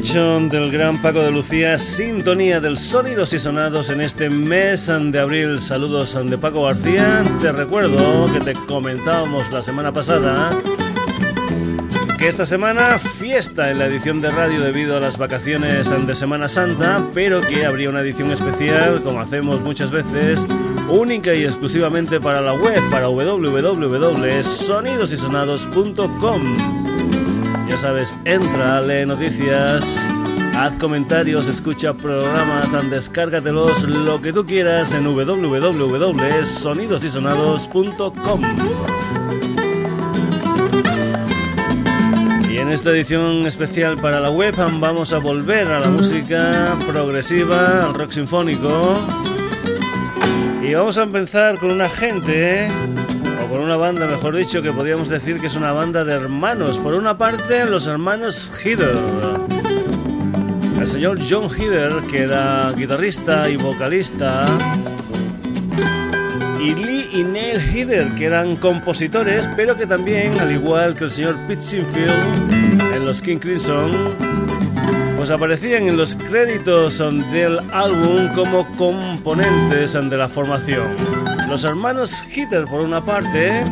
Del gran Paco de Lucía, sintonía del sonidos y sonados en este mes de abril. Saludos de Paco García. Te recuerdo que te comentábamos la semana pasada que esta semana fiesta en la edición de radio debido a las vacaciones de Semana Santa, pero que habría una edición especial, como hacemos muchas veces, única y exclusivamente para la web, para www.sonidosysonados.com. Sabes, entra, lee noticias, haz comentarios, escucha programas, descárgatelos, lo que tú quieras en www.sonidosysonados.com. Y en esta edición especial para la web vamos a volver a la música progresiva, al rock sinfónico. Y vamos a empezar con una gente con una banda, mejor dicho, que podríamos decir que es una banda de hermanos. Por una parte, los hermanos Heather. El señor John Heather, que era guitarrista y vocalista. Y Lee y Neil Heather, que eran compositores, pero que también, al igual que el señor Pete Sinfield en los King Crimson, pues aparecían en los créditos del álbum como componentes de la formación. Los hermanos Hitter por una parte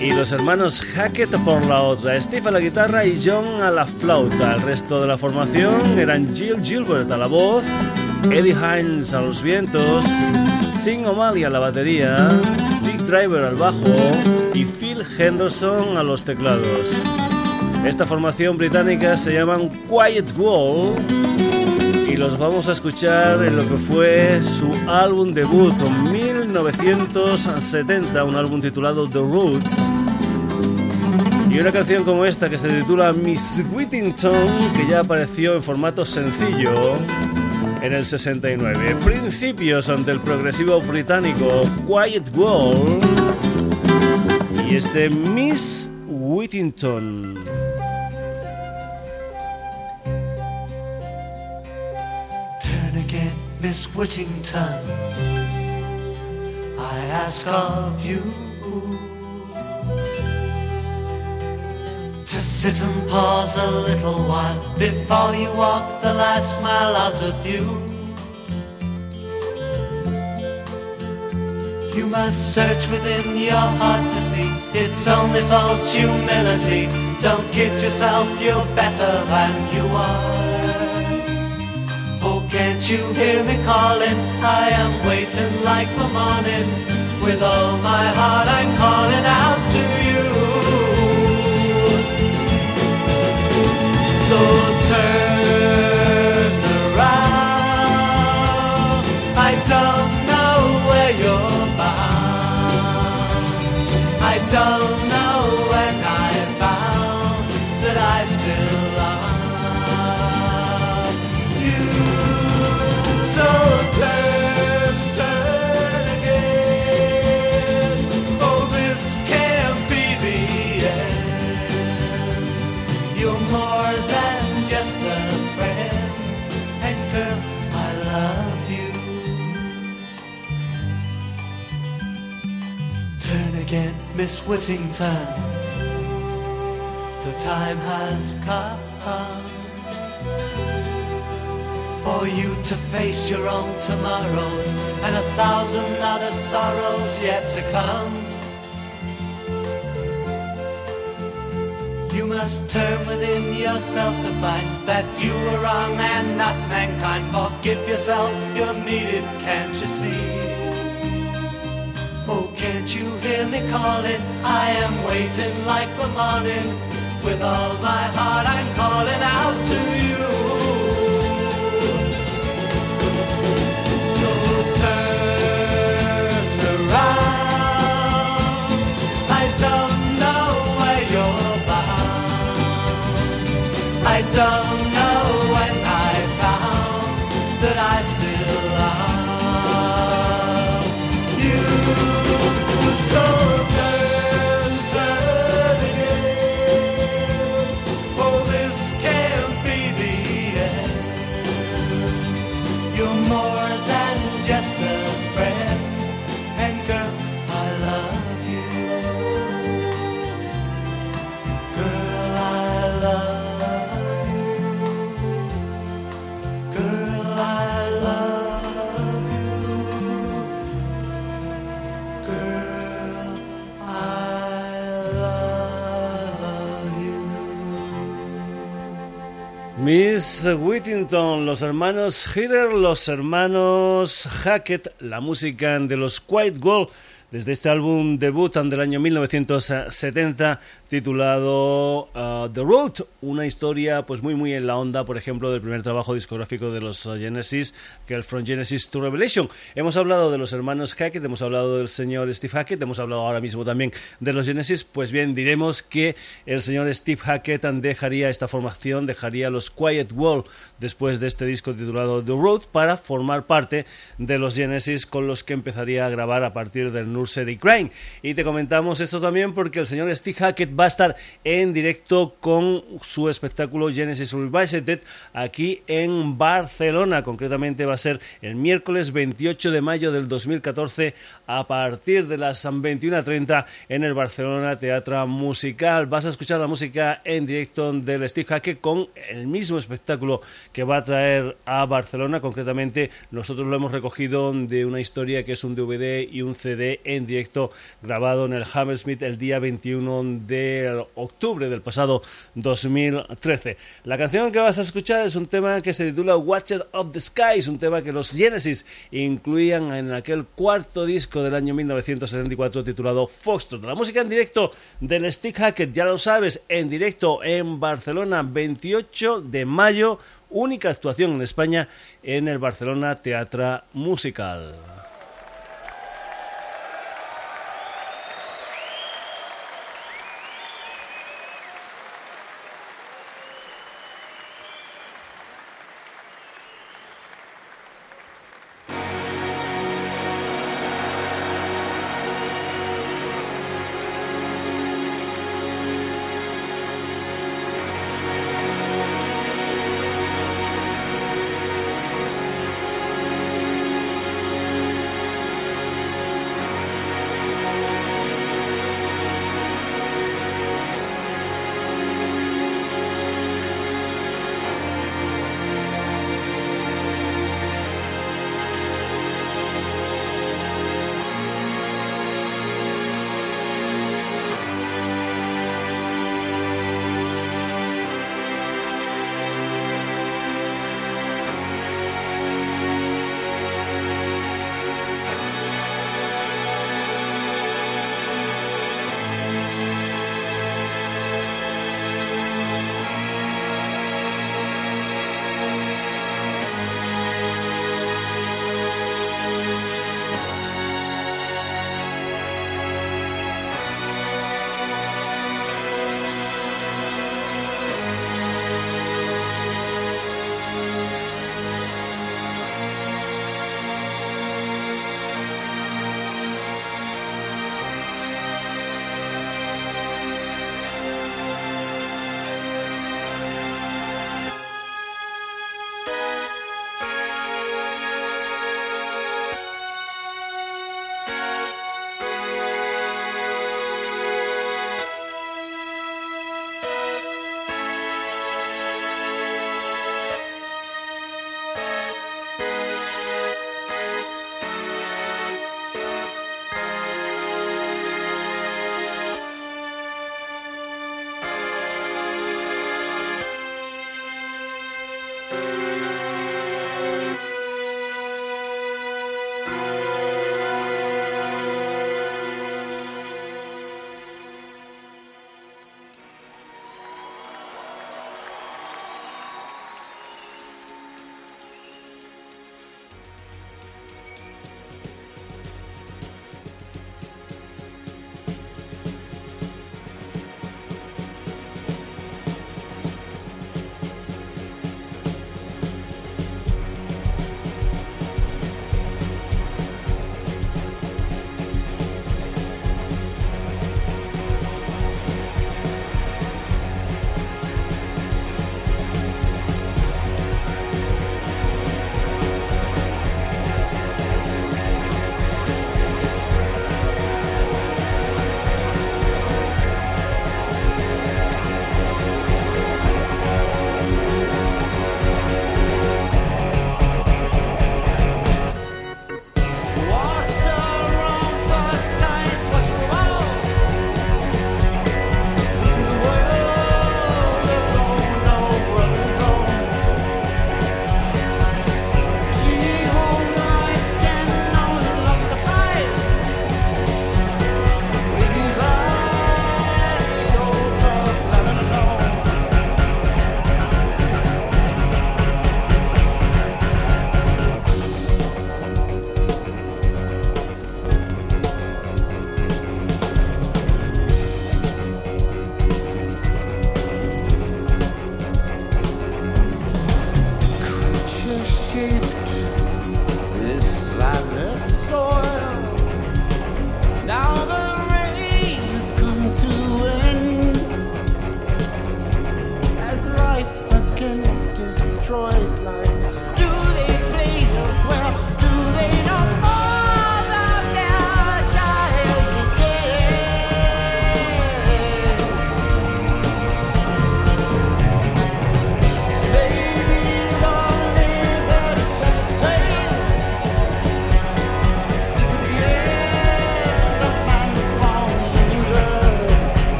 y los hermanos Hackett por la otra. Steve a la guitarra y John a la flauta. El resto de la formación eran Jill Gilbert a la voz, Eddie Hines a los vientos, Sing O'Malley a la batería, Dick Driver al bajo y Phil Henderson a los teclados. Esta formación británica se llaman Quiet Wall y los vamos a escuchar en lo que fue su álbum debut en 1970, un álbum titulado The Roots. Y una canción como esta que se titula Miss Whittington, que ya apareció en formato sencillo en el 69. Principios ante el progresivo británico Quiet World y este Miss Whittington. Miss Whittington, I ask of you to sit and pause a little while before you walk the last mile out of view. You must search within your heart to see it's only false humility. Don't kid yourself, you're better than you are. Can't you hear me calling? I am waiting like the morning. With all my heart I'm calling out to you. So turn around. I don't know where you're bound. I don't Miss Whittington, the time has come for you to face your own tomorrows and a thousand other sorrows yet to come. You must turn within yourself to find that you were wrong and not mankind. Forgive yourself, you're needed, can't you see? Hear me calling? I am waiting like the morning. With all my heart I'm Whittington, los hermanos Heather, los hermanos Hackett, la música de los Quiet Gold desde este álbum debut del año 1970 titulado uh, The Road, una historia pues muy muy en la onda, por ejemplo, del primer trabajo discográfico de los Genesis, que es el From Genesis to Revelation. Hemos hablado de los hermanos Hackett, hemos hablado del señor Steve Hackett, hemos hablado ahora mismo también de los Genesis, pues bien, diremos que el señor Steve Hackett dejaría esta formación, dejaría los Quiet Wall después de este disco titulado The Road para formar parte de los Genesis con los que empezaría a grabar a partir del Nursery Crime. Y te comentamos esto también porque el señor Steve Hackett va a estar en directo con su espectáculo Genesis Revisited aquí en Barcelona. Concretamente va a ser el miércoles 28 de mayo del 2014 a partir de las 21.30 en el Barcelona Teatro Musical. Vas a escuchar la música en directo del Steve Hackett con el mismo espectáculo que va a traer a Barcelona. Concretamente nosotros lo hemos recogido de una historia que es un DVD y un CD en directo grabado en el Hammersmith el día 21 de octubre del pasado 2013. La canción que vas a escuchar es un tema que se titula Watcher of the Skies, un tema que los Genesis incluían en aquel cuarto disco del año 1974 titulado Foxtrot. La música en directo del Stick Hackett, ya lo sabes, en directo en Barcelona, 28 de mayo, única actuación en España en el Barcelona Teatro Musical.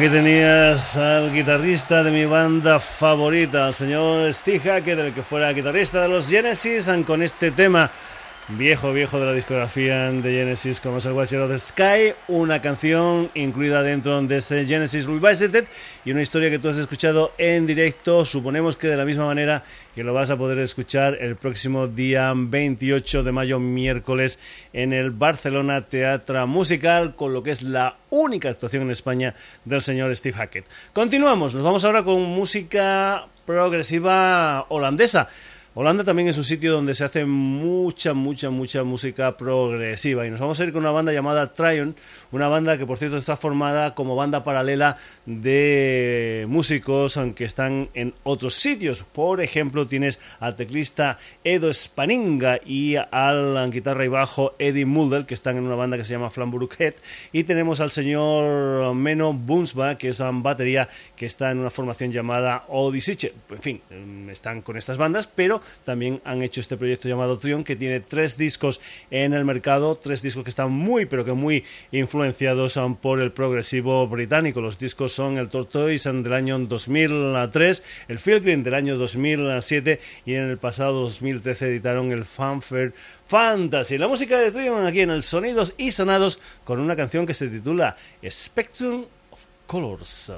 Aquí tenías al guitarrista de mi banda favorita, al señor Steve Hackett, el que fuera guitarrista de los Genesis, con este tema viejo, viejo de la discografía de Genesis, como es el Watcher of the Sky, una canción incluida dentro de este Genesis Revisited y una historia que tú has escuchado en directo, suponemos que de la misma manera que lo vas a poder escuchar el próximo día 28 de mayo, miércoles, en el Barcelona Teatro Musical, con lo que es la única actuación en España del señor Steve Hackett. Continuamos, nos vamos ahora con música progresiva holandesa. Holanda también es un sitio donde se hace mucha, mucha, mucha música progresiva. Y nos vamos a ir con una banda llamada Tryon, una banda que por cierto está formada como banda paralela de músicos aunque están en otros sitios. Por ejemplo, tienes al teclista Edo Spaninga y al guitarra y bajo Eddie Mulder, que están en una banda que se llama Flamburg Head. Y tenemos al señor Meno Boomsba, que es una batería que está en una formación llamada Odyssey. En fin, están con estas bandas, pero también han hecho este proyecto llamado Trion, que tiene tres discos en el mercado, tres discos que están muy, pero que muy influenciados por el progresivo británico. Los discos son el Tortoise del año 2003, el Pilgrim del año 2007 y en el pasado 2013 editaron el Fanfare Fantasy. La música de Trion aquí en el Sonidos y Sonados con una canción que se titula Spectrum of Colors.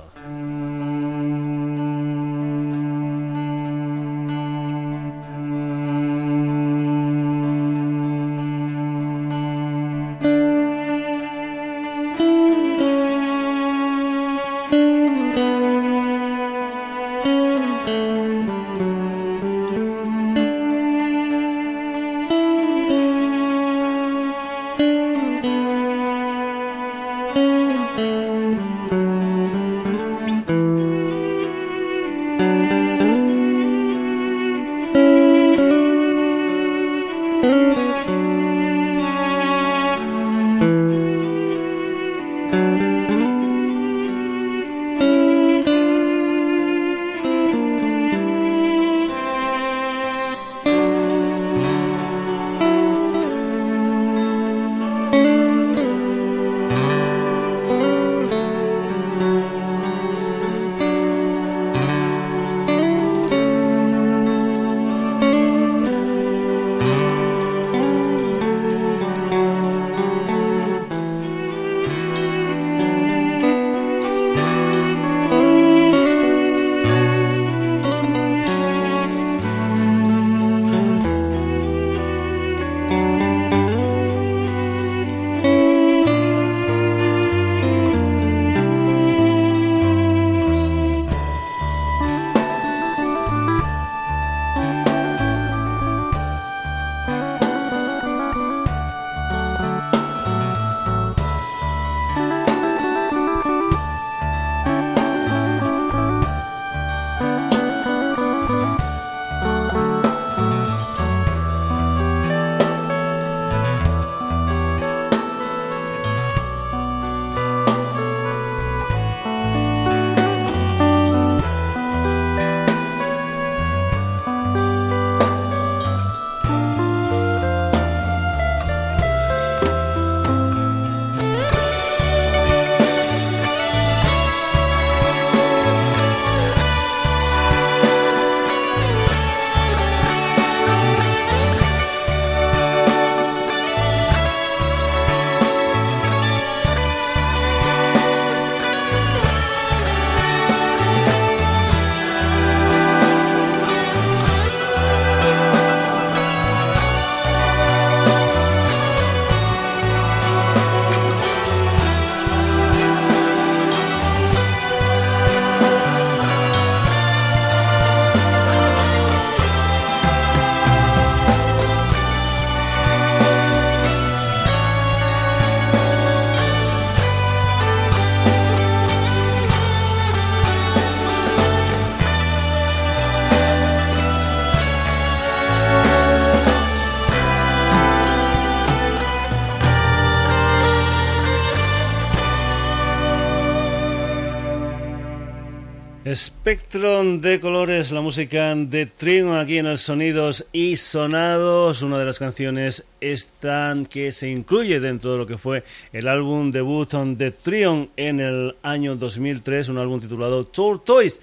Spectrum de colores, la música de Trion aquí en el Sonidos y Sonados, una de las canciones esta que se incluye dentro de lo que fue el álbum debut de Trion en el año 2003, un álbum titulado Toys.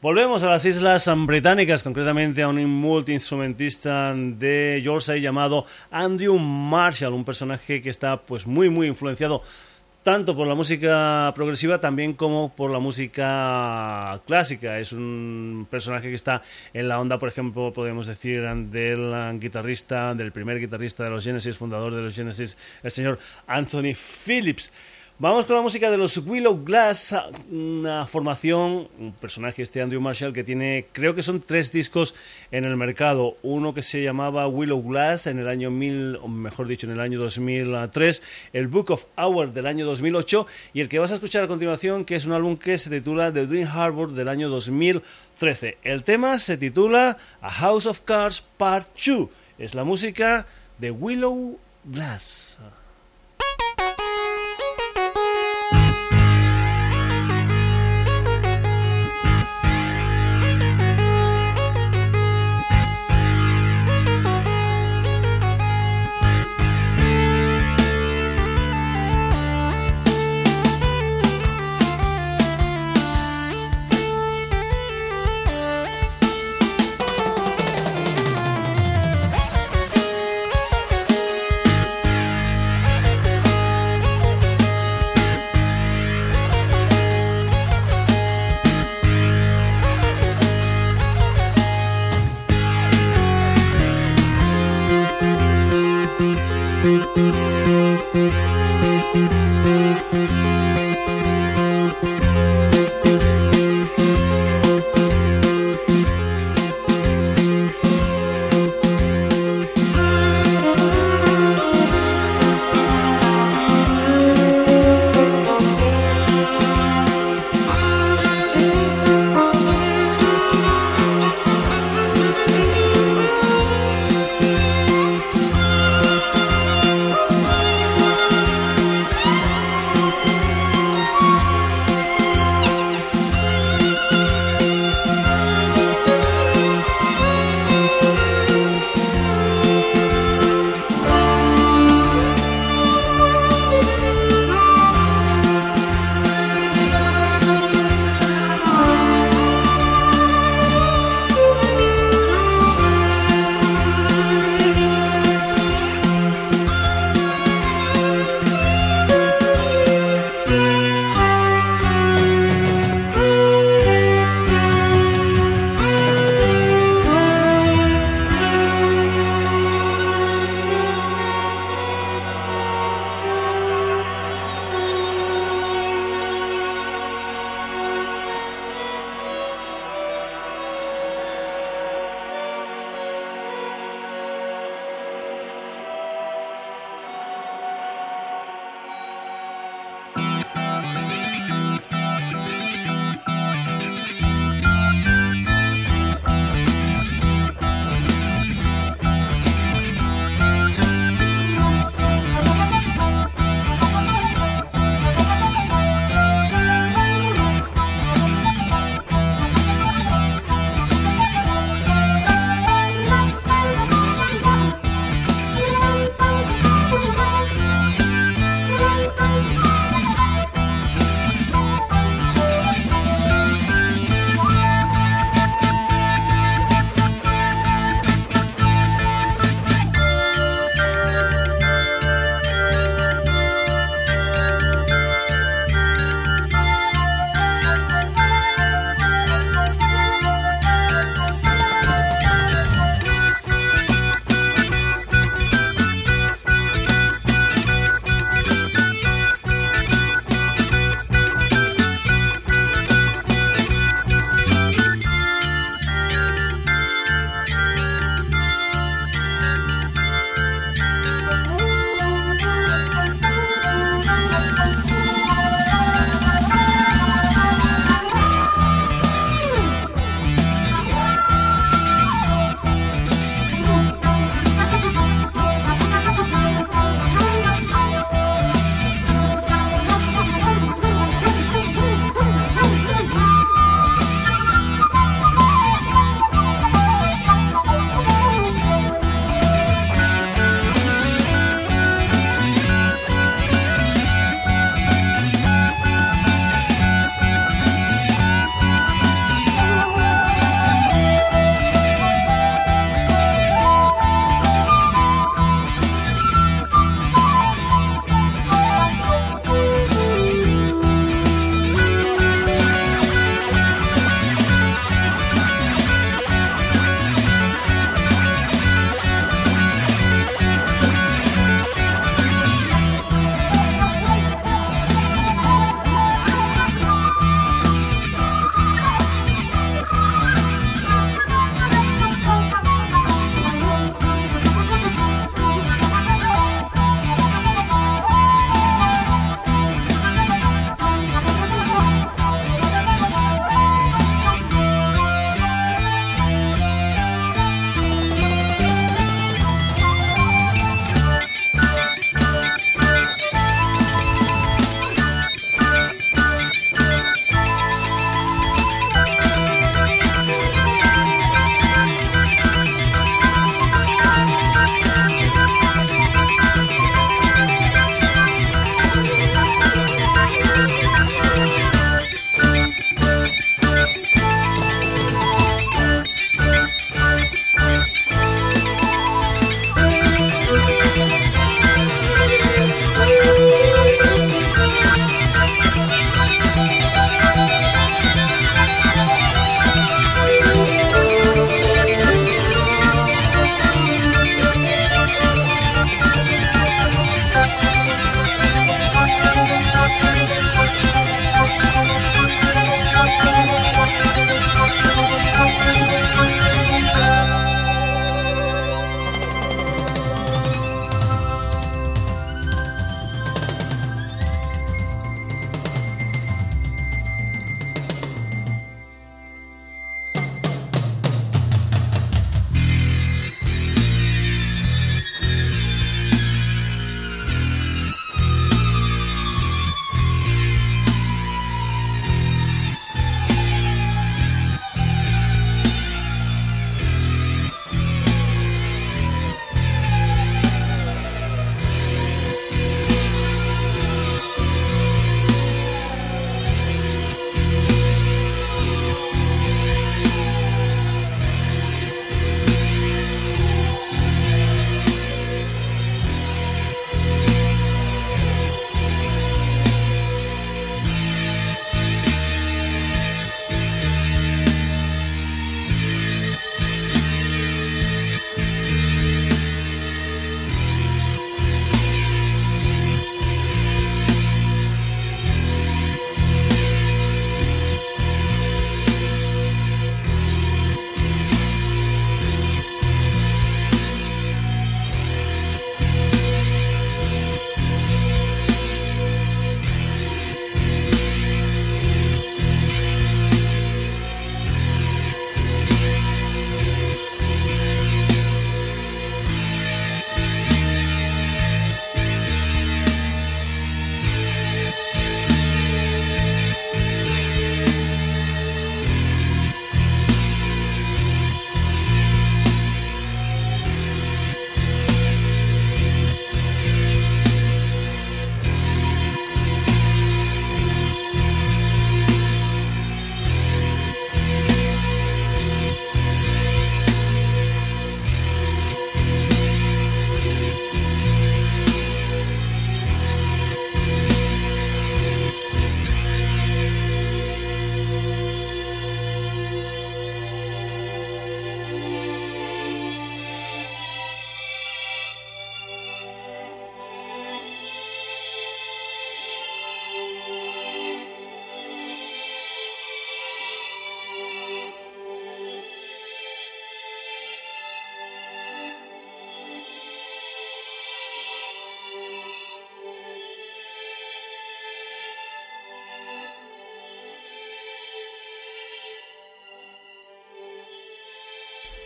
Volvemos a las Islas Británicas, concretamente a un multiinstrumentista de Yorkshire llamado Andrew Marshall, un personaje que está pues muy muy influenciado tanto por la música progresiva también como por la música clásica. Es un personaje que está en la onda, por ejemplo, podemos decir, del guitarrista, del primer guitarrista de los Genesis, fundador de los Genesis, el señor Anthony Phillips. Vamos con la música de los Willow Glass, una formación, un personaje este Andrew Marshall que tiene, creo que son tres discos en el mercado. Uno que se llamaba Willow Glass en el año 1000, o mejor dicho, en el año 2003, el Book of Hours del año 2008 y el que vas a escuchar a continuación, que es un álbum que se titula The Dream Harbor del año 2013. El tema se titula A House of Cards Part 2. Es la música de Willow Glass.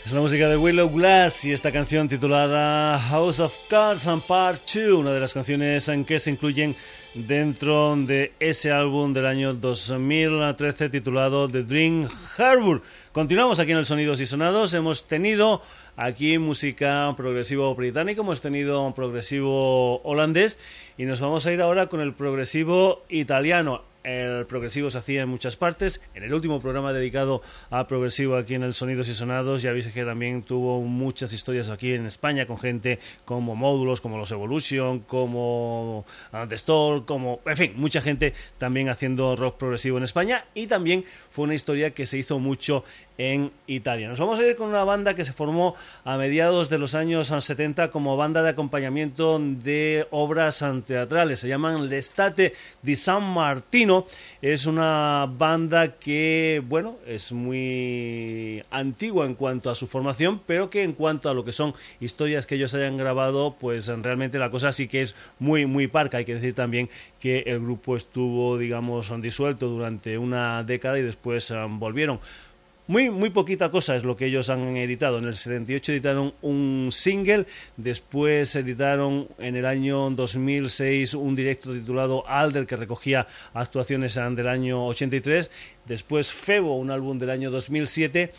Es la música de Willow Glass y esta canción titulada House of Cards and Part 2, una de las canciones en que se incluyen dentro de ese álbum del año 2013 titulado The Dream Harbor. Continuamos aquí en el Sonidos y Sonados. Hemos tenido aquí música progresivo británico, hemos tenido progresivo holandés y nos vamos a ir ahora con el progresivo italiano. El progresivo se hacía en muchas partes. En el último programa dedicado a progresivo aquí en el Sonidos y Sonados, ya veis que también tuvo muchas historias aquí en España con gente como Módulos, como los Evolution, como The Store, como, en fin, mucha gente también haciendo rock progresivo en España. Y también fue una historia que se hizo mucho en Italia. Nos vamos a ir con una banda que se formó a mediados de los años 70 como banda de acompañamiento de obras teatrales. Se llaman L'estate di San Martino. Es una banda que, bueno, es muy antigua en cuanto a su formación, pero que en cuanto a lo que son historias que ellos hayan grabado, pues realmente la cosa sí que es muy, muy parca. Hay que decir también que el grupo estuvo, digamos, disuelto durante una década y después um, volvieron. Muy, muy poquita cosa es lo que ellos han editado. En el 78 editaron un single, después editaron en el año 2006 un directo titulado Alder que recogía actuaciones del año 83, después Febo, un álbum del año 2007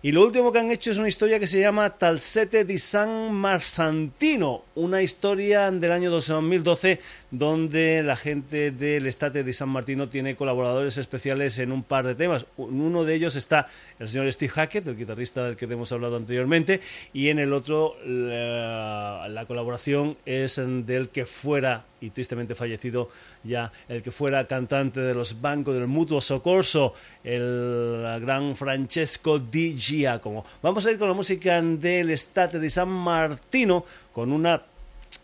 y lo último que han hecho es una historia que se llama Talsete di San Marzantino, una historia del año 2012 donde la gente del Estate di San Martino tiene colaboradores especiales en un par de temas. En uno de ellos está el señor Steve Hackett, el guitarrista del que hemos hablado anteriormente, y en el otro la, la colaboración es del que fuera y tristemente fallecido ya el que fuera cantante de los bancos del Mutuo Socorso, el gran Francesco Di Vamos a ir con la música del Estate di San Martino con una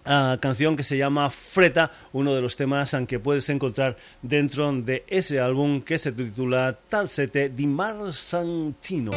ah, canción que se llama Freta, uno de los temas que puedes encontrar dentro de ese álbum que se titula Talsete di Marzantino.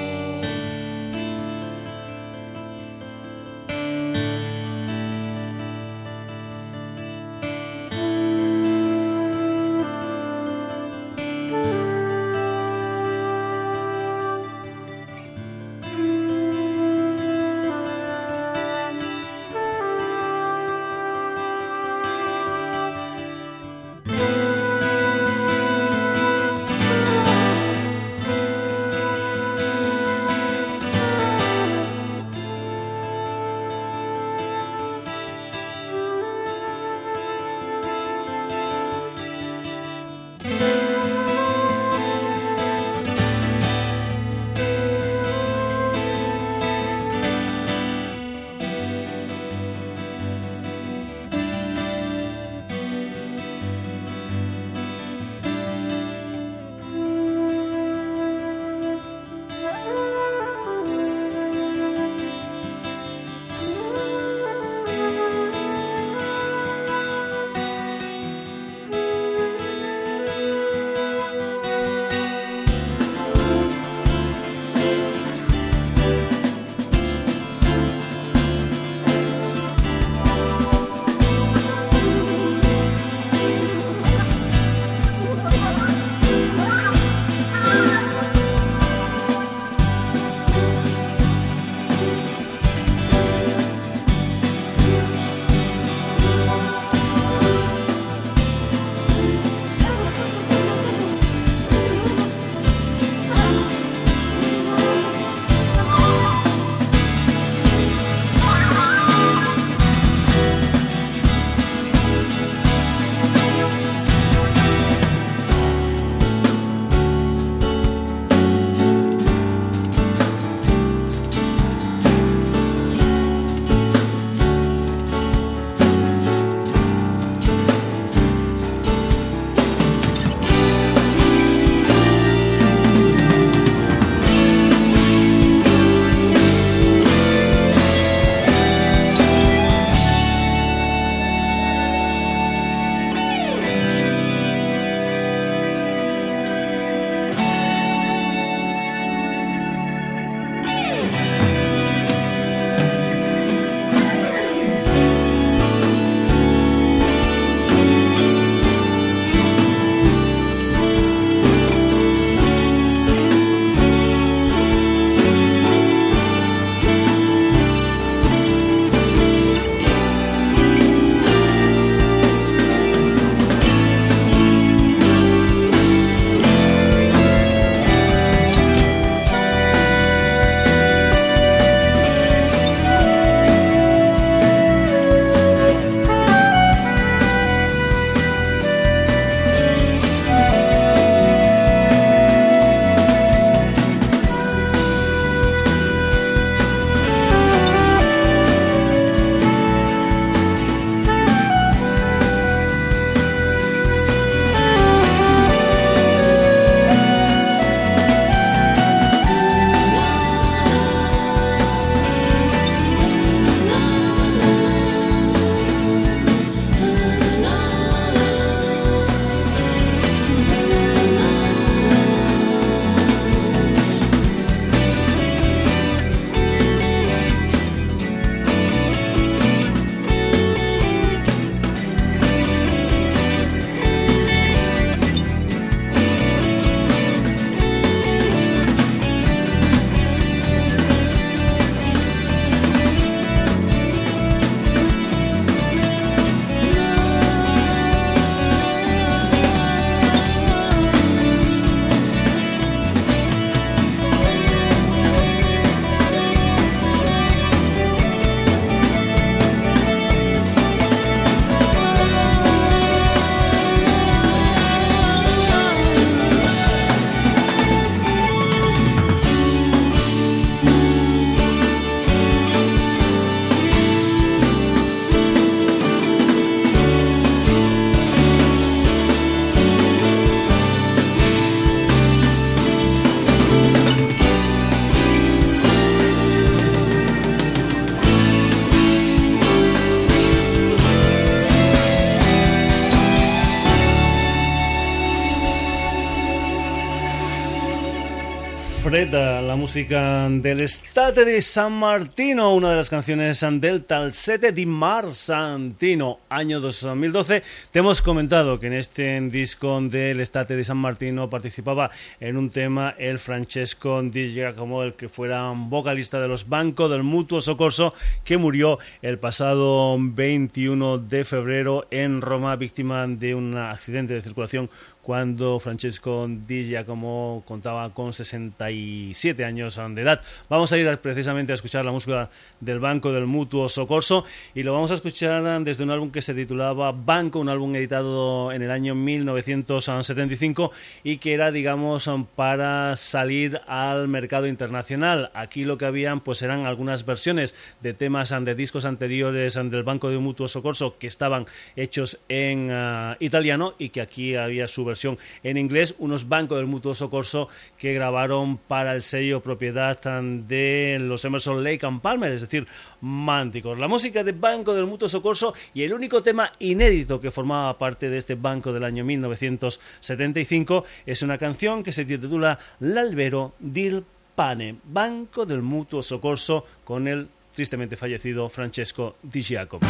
La música del Estate di San Martino, una de las canciones del Talsete di Mar Santino, año 2012. Te hemos comentado que en este disco del Estate di San Martino participaba en un tema el Francesco Di Giacomo, el que fuera vocalista de los Banco del Mutuo Socorso, que murió el pasado 21 de febrero en Roma, víctima de un accidente de circulación cuando Francesco Di Giacomo contaba con 67 años de edad. Vamos a ir precisamente a escuchar la música del Banco del Mutuo Socorso y lo vamos a escuchar desde un álbum que se titulaba Banco, un álbum editado en el año 1975 y que era, digamos, para salir al mercado internacional. Aquí lo que habían pues eran algunas versiones de temas de discos anteriores del Banco del Mutuo Socorso que estaban hechos en ah, italiano y que aquí había su versión en inglés, unos bancos del Mutuo Socorso que grabaron para el sello propiedad de los Emerson Lake and Palmer, es decir, Mánticos. La música de Banco del Mutuo Socorso y el único tema inédito que formaba parte de este banco del año 1975 es una canción que se titula L'Albero del Pane, Banco del Mutuo Socorso con el tristemente fallecido Francesco Di Giacomo.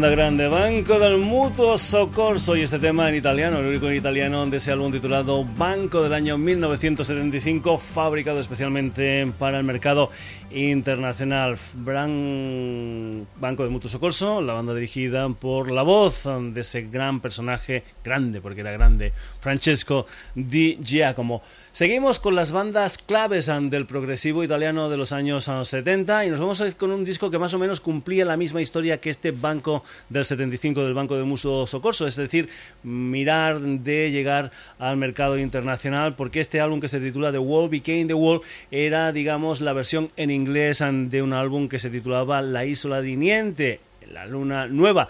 Banda grande, Banco del Mutuo Soccorso y este tema en italiano, el único en italiano de ese álbum titulado Banco del año 1975, fabricado especialmente para el mercado internacional. Banco del Mutuo Soccorso, la banda dirigida por la voz de ese gran personaje, grande porque era grande, Francesco Di Giacomo. Seguimos con las bandas claves del progresivo italiano de los años 70 y nos vamos con un disco que más o menos cumplía la misma historia que este Banco del 75 del Banco de Muso Socorso, es decir, mirar de llegar al mercado internacional, porque este álbum que se titula The Wall Became the Wall era, digamos, la versión en inglés de un álbum que se titulaba La Isla Diniente, la luna nueva.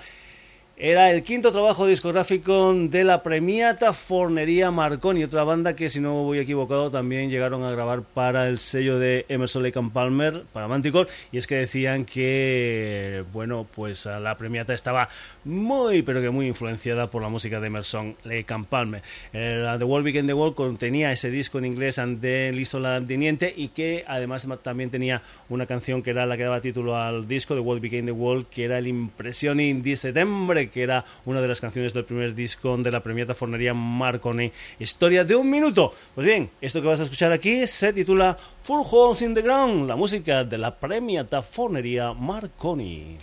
Era el quinto trabajo discográfico de la premiata Fornería Marconi, otra banda que, si no voy equivocado, también llegaron a grabar para el sello de Emerson Lake Palmer, para Manticore, y es que decían que, bueno, pues la premiata estaba muy, pero que muy influenciada por la música de Emerson Lake Palmer. The World Begin the World contenía ese disco en inglés de Lisola Diniente y que además también tenía una canción que era la que daba título al disco, The World Begin the World, que era el Impressioning de Septembre que era una de las canciones del primer disco de la premiata Fornería Marconi, Historia de un minuto. Pues bien, esto que vas a escuchar aquí se titula Full Holes in the Ground, la música de la premiata Fornería Marconi.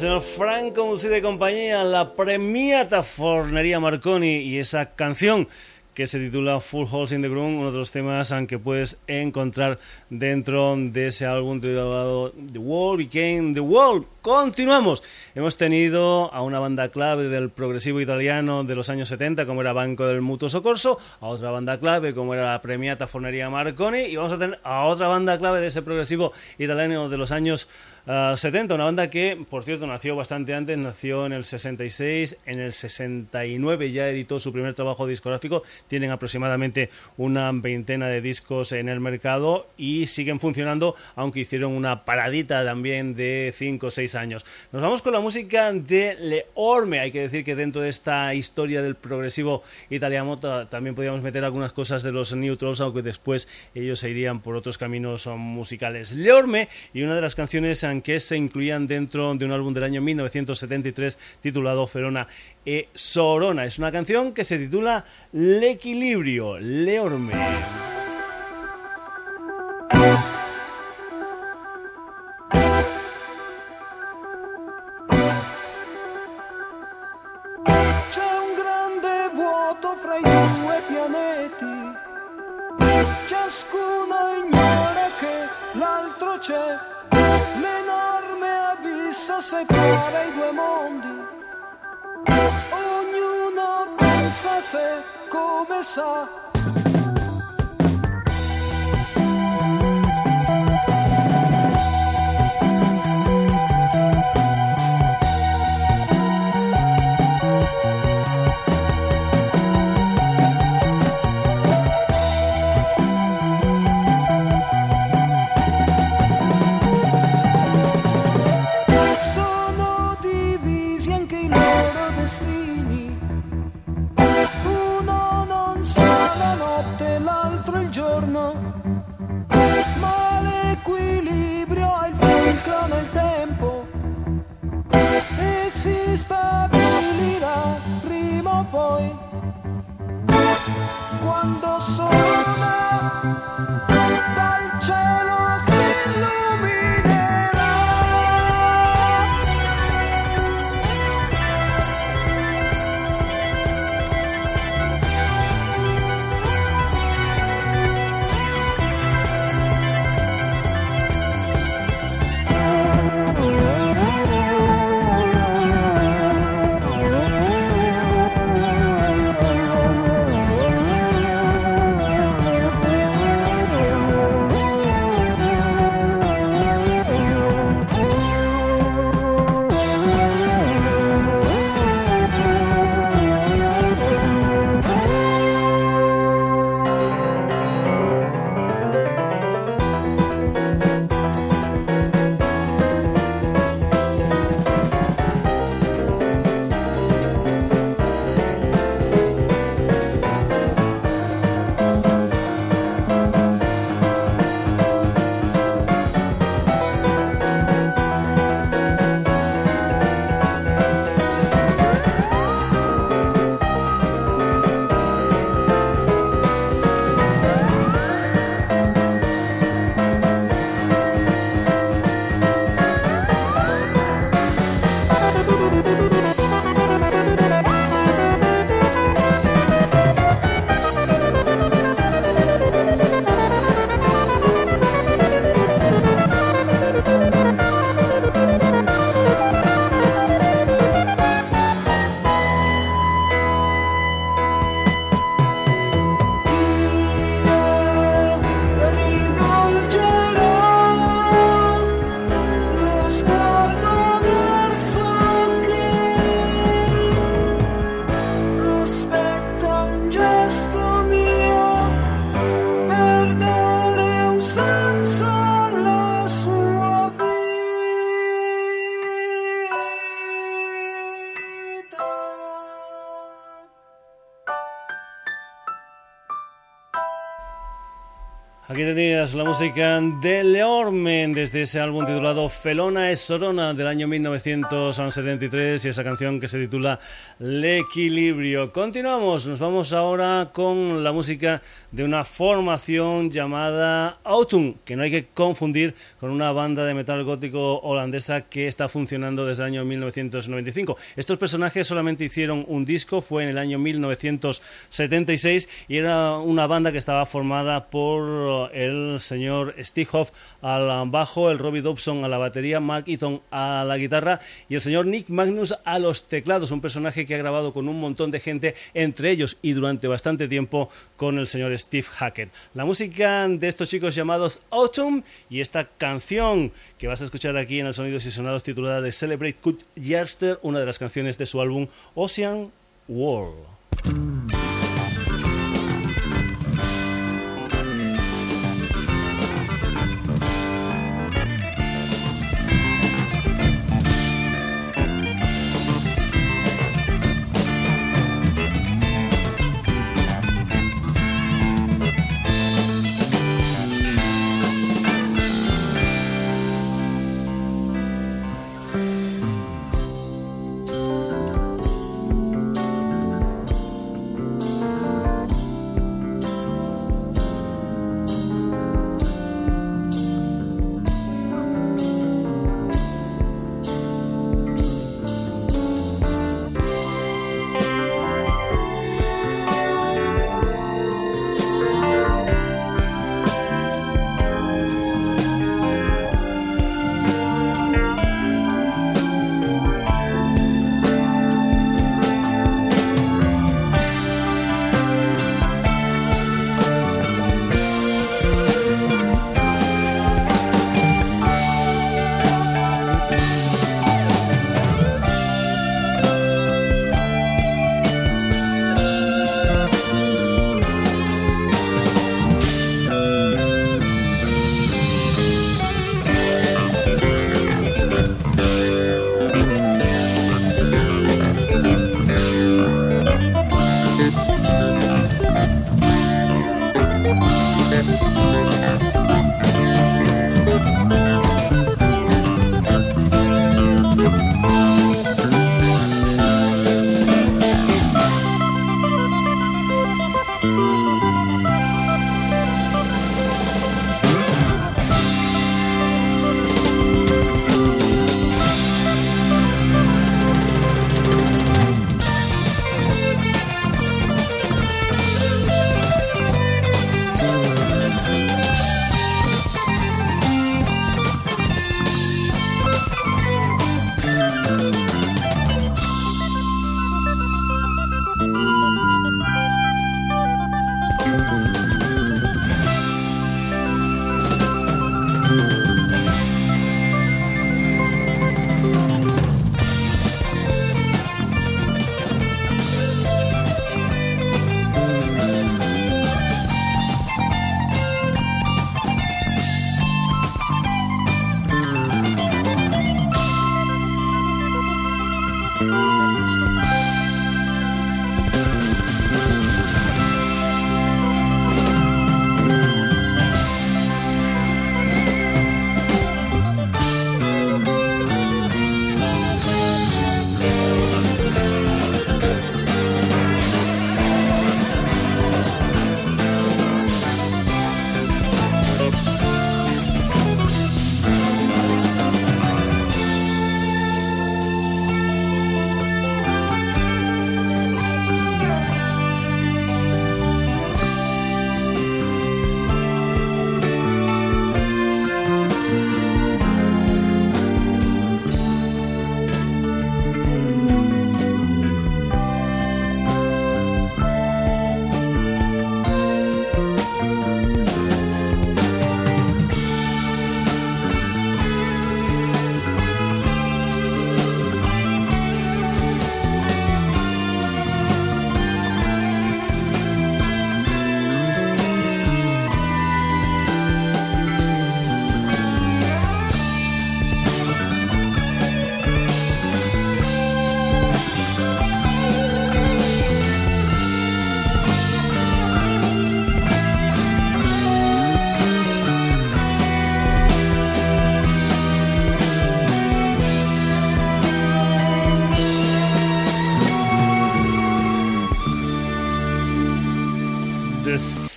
Señor Franco Musi de compañía, la premiata Fornería Marconi y esa canción que se titula Full Holes in the Ground, uno de los temas que puedes encontrar dentro de ese álbum titulado The World Became the World. Continuamos. Hemos tenido a una banda clave del progresivo italiano de los años 70, como era Banco del Mutuo Socorso, a otra banda clave, como era la premiata Fornería Marconi, y vamos a tener a otra banda clave de ese progresivo italiano de los años 70, ah, una banda que, por cierto, nació bastante antes, nació en el 66, en el 69 ya editó su primer trabajo discográfico, tienen aproximadamente una veintena de discos en el mercado y siguen funcionando, aunque hicieron una paradita también de 5 o 6 años. Nos vamos con la música de Le Orme, hay que decir que dentro de esta historia del progresivo italiano también podíamos meter algunas cosas de los Neutrals, aunque después ellos se irían por otros caminos musicales. Le Orme y una de las canciones que se incluían dentro de un álbum del año 1973 titulado Ferona e Sorona. Es una canción que se titula L'Equilibrio, Leorme. I due mondi. Ognuno pensa a sé come sa La música de Leormen desde ese álbum titulado Felona es Sorona del año 1973 y esa canción que se titula L'Equilibrio. Continuamos, nos vamos ahora con la música de una formación llamada Autumn, que no hay que confundir con una banda de metal gótico holandesa que está funcionando desde el año 1995. Estos personajes solamente hicieron un disco, fue en el año 1976 y era una banda que estaba formada por el señor Steve Hoff al bajo, el Robbie Dobson a la batería, Mark Eaton a la guitarra y el señor Nick Magnus a los teclados, un personaje que ha grabado con un montón de gente, entre ellos y durante bastante tiempo con el señor Steve Hackett. La música de estos chicos llamados Autumn y esta canción que vas a escuchar aquí en el Sonidos y Sonados titulada de Celebrate Kut Yerster, una de las canciones de su álbum Ocean World.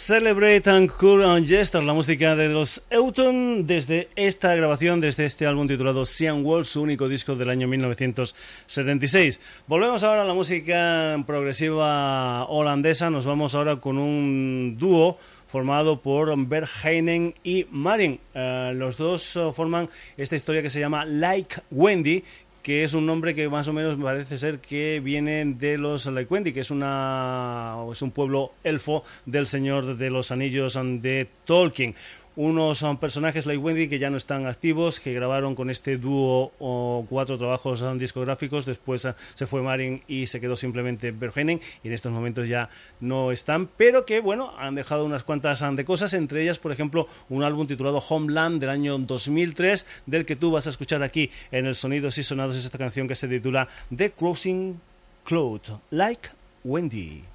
Celebrate and Cool and Jester, la música de los Euton desde esta grabación, desde este álbum titulado Sian Wall, su único disco del año 1976. Volvemos ahora a la música progresiva holandesa, nos vamos ahora con un dúo formado por Bert Heinen y Marin. Uh, los dos uh, forman esta historia que se llama Like Wendy, que es un nombre que más o menos parece ser que viene de los Laikwendi, que es una es un pueblo elfo del Señor de los Anillos de Tolkien unos son personajes like Wendy que ya no están activos, que grabaron con este dúo o cuatro trabajos discográficos, después ah, se fue Marin y se quedó simplemente Bergenen y en estos momentos ya no están, pero que bueno, han dejado unas cuantas ah, de cosas, entre ellas por ejemplo un álbum titulado Homeland del año 2003, del que tú vas a escuchar aquí en el Sonidos y Sonados, es esta canción que se titula The Crossing Cloud, Like Wendy.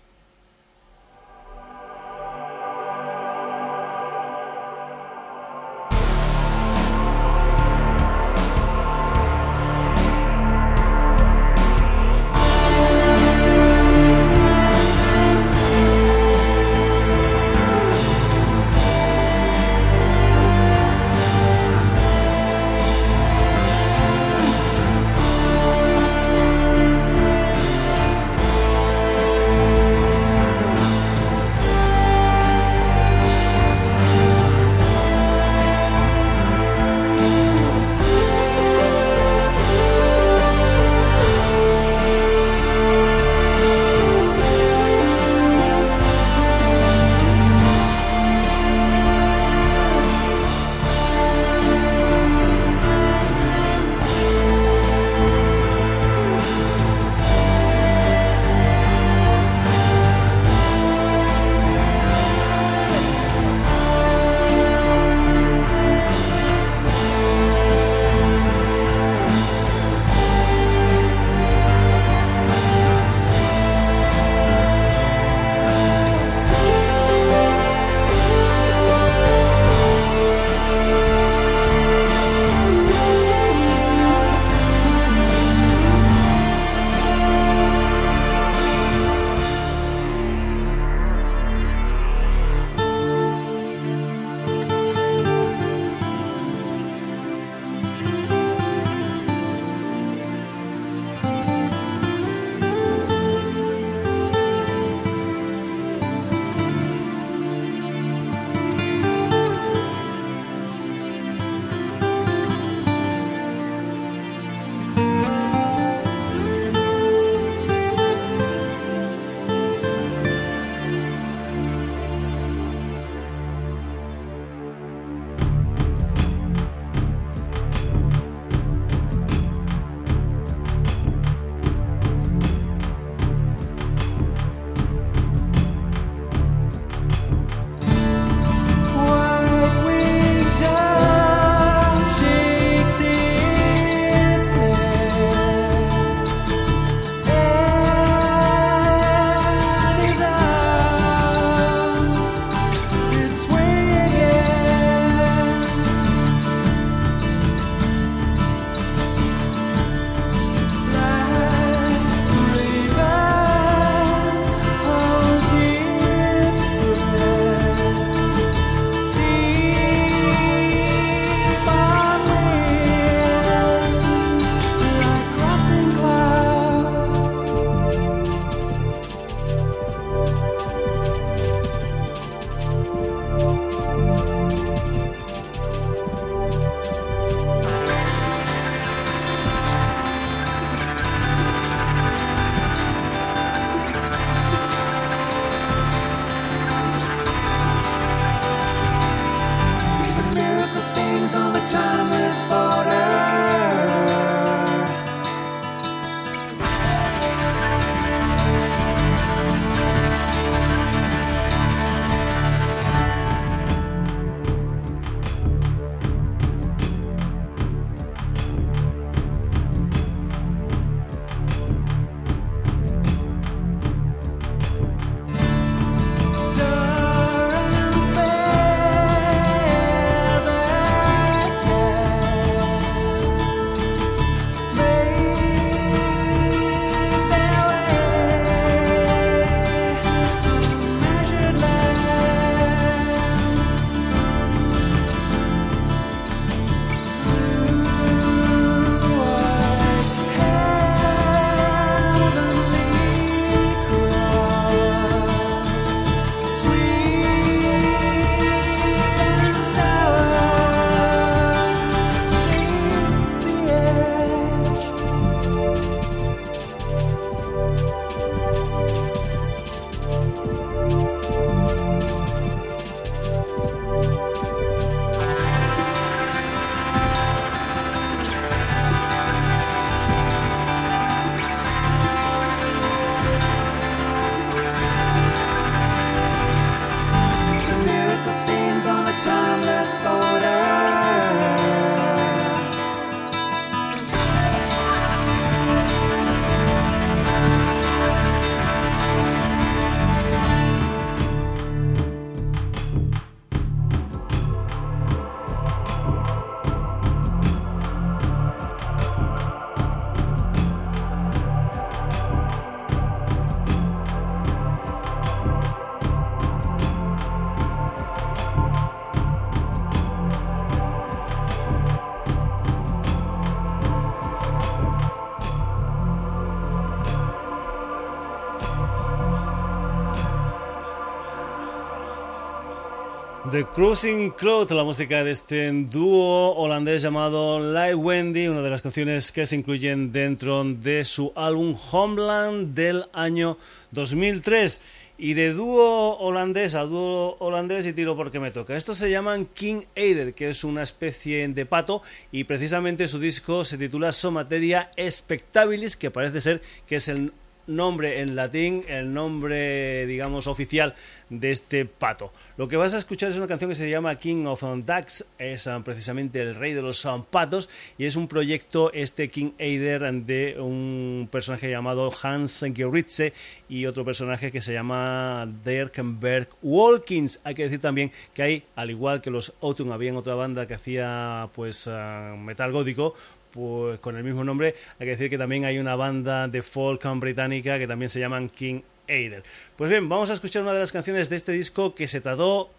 The Cruising Cloud, la música de este dúo holandés llamado Like Wendy, una de las canciones que se incluyen dentro de su álbum Homeland del año 2003. Y de dúo holandés a dúo holandés y tiro porque me toca. Estos se llaman King Aider, que es una especie de pato y precisamente su disco se titula Somateria Spectabilis, que parece ser que es el nombre en latín, el nombre, digamos, oficial de este pato. Lo que vas a escuchar es una canción que se llama King of Ducks, es ah, precisamente el rey de los ah, patos, y es un proyecto, este King Aider, de un personaje llamado Hans Geritze y otro personaje que se llama Dirkenberg Walkins. Hay que decir también que hay, al igual que los Autumn, había otra banda que hacía pues ah, metal gótico, pues con el mismo nombre. Hay que decir que también hay una banda de folk británica que también se llaman King Aider. Pues bien, vamos a escuchar una de las canciones de este disco que se tardó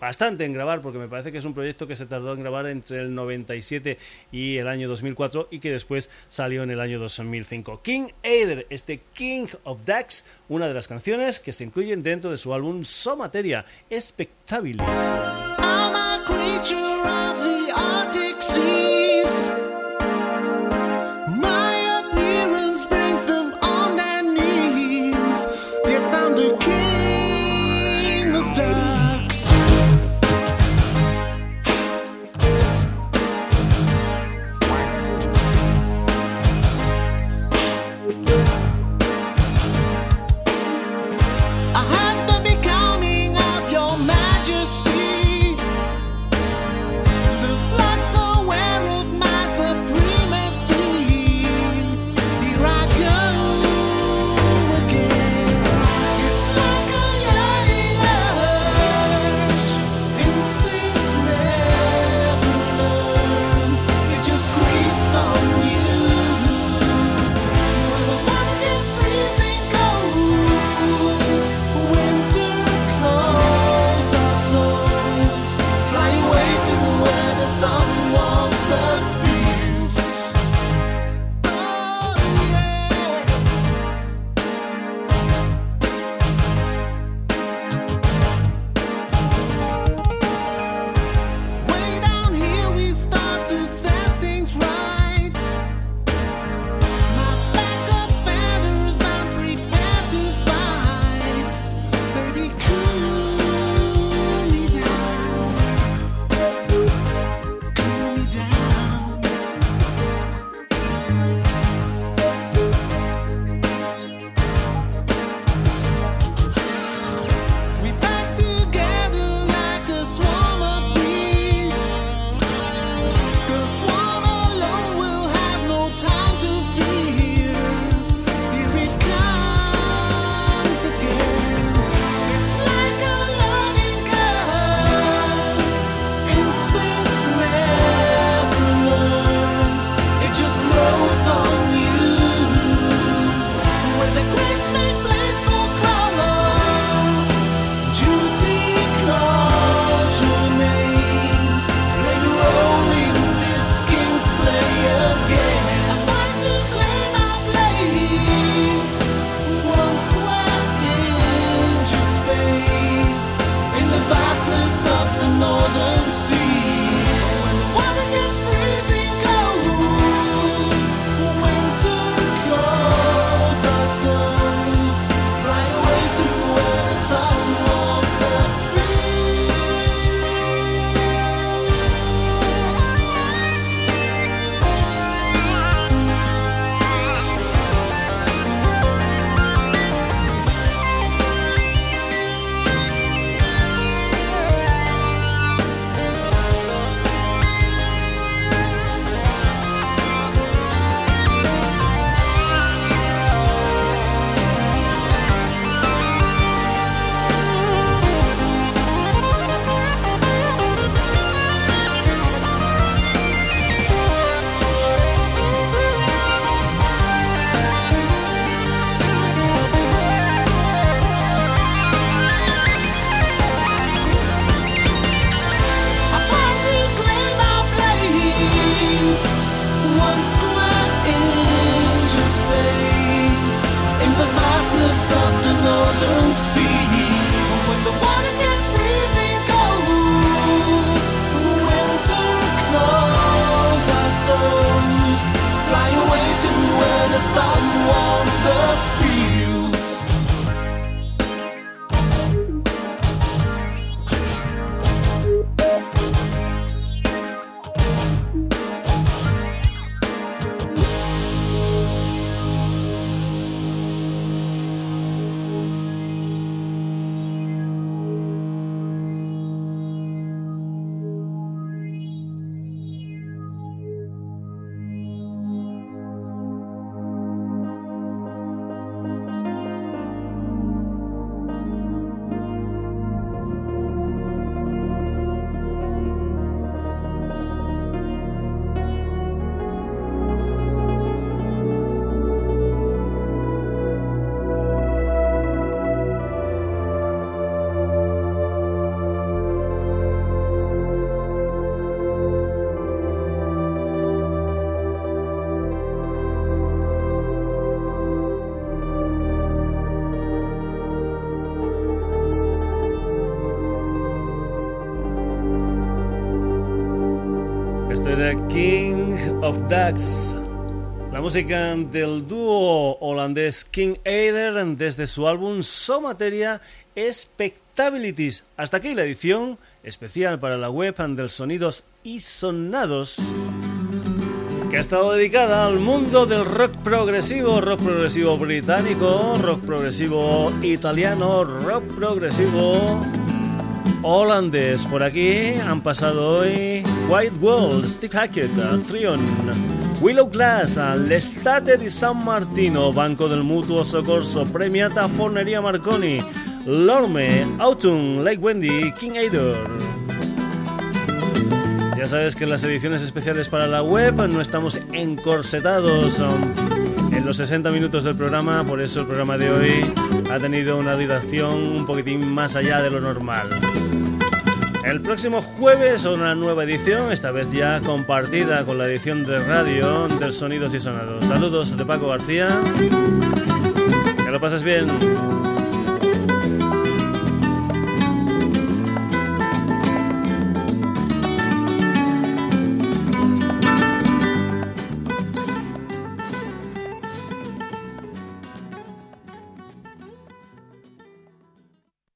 bastante en grabar, porque me parece que es un proyecto que se tardó en grabar entre el 97 y el año 2004 y que después salió en el año 2005. King Aider, este King of Dax, una de las canciones que se incluyen dentro de su álbum Somateria, Spectabilis. sun Era King of Ducks. La música del dúo holandés King Eider desde su álbum Somateria Spectabilities. Hasta aquí la edición especial para la web del Sonidos y Sonados que ha estado dedicada al mundo del rock progresivo, rock progresivo británico, rock progresivo italiano, rock progresivo holandés. Por aquí han pasado hoy White Wall, Steve Hackett, Trion, Willow Glass, L'Estate di San Martino, Banco del Mutuo Soccorso, Premiata Forneria Marconi, Lorme, Autumn, Lake Wendy, King Aider. Ya sabes que en las ediciones especiales para la web no estamos encorsetados um, en los 60 minutos del programa, por eso el programa de hoy ha tenido una duración un poquitín más allá de lo normal. El próximo jueves una nueva edición, esta vez ya compartida con la edición de radio del Sonidos y Sonados. Saludos de Paco García. Que lo pases bien.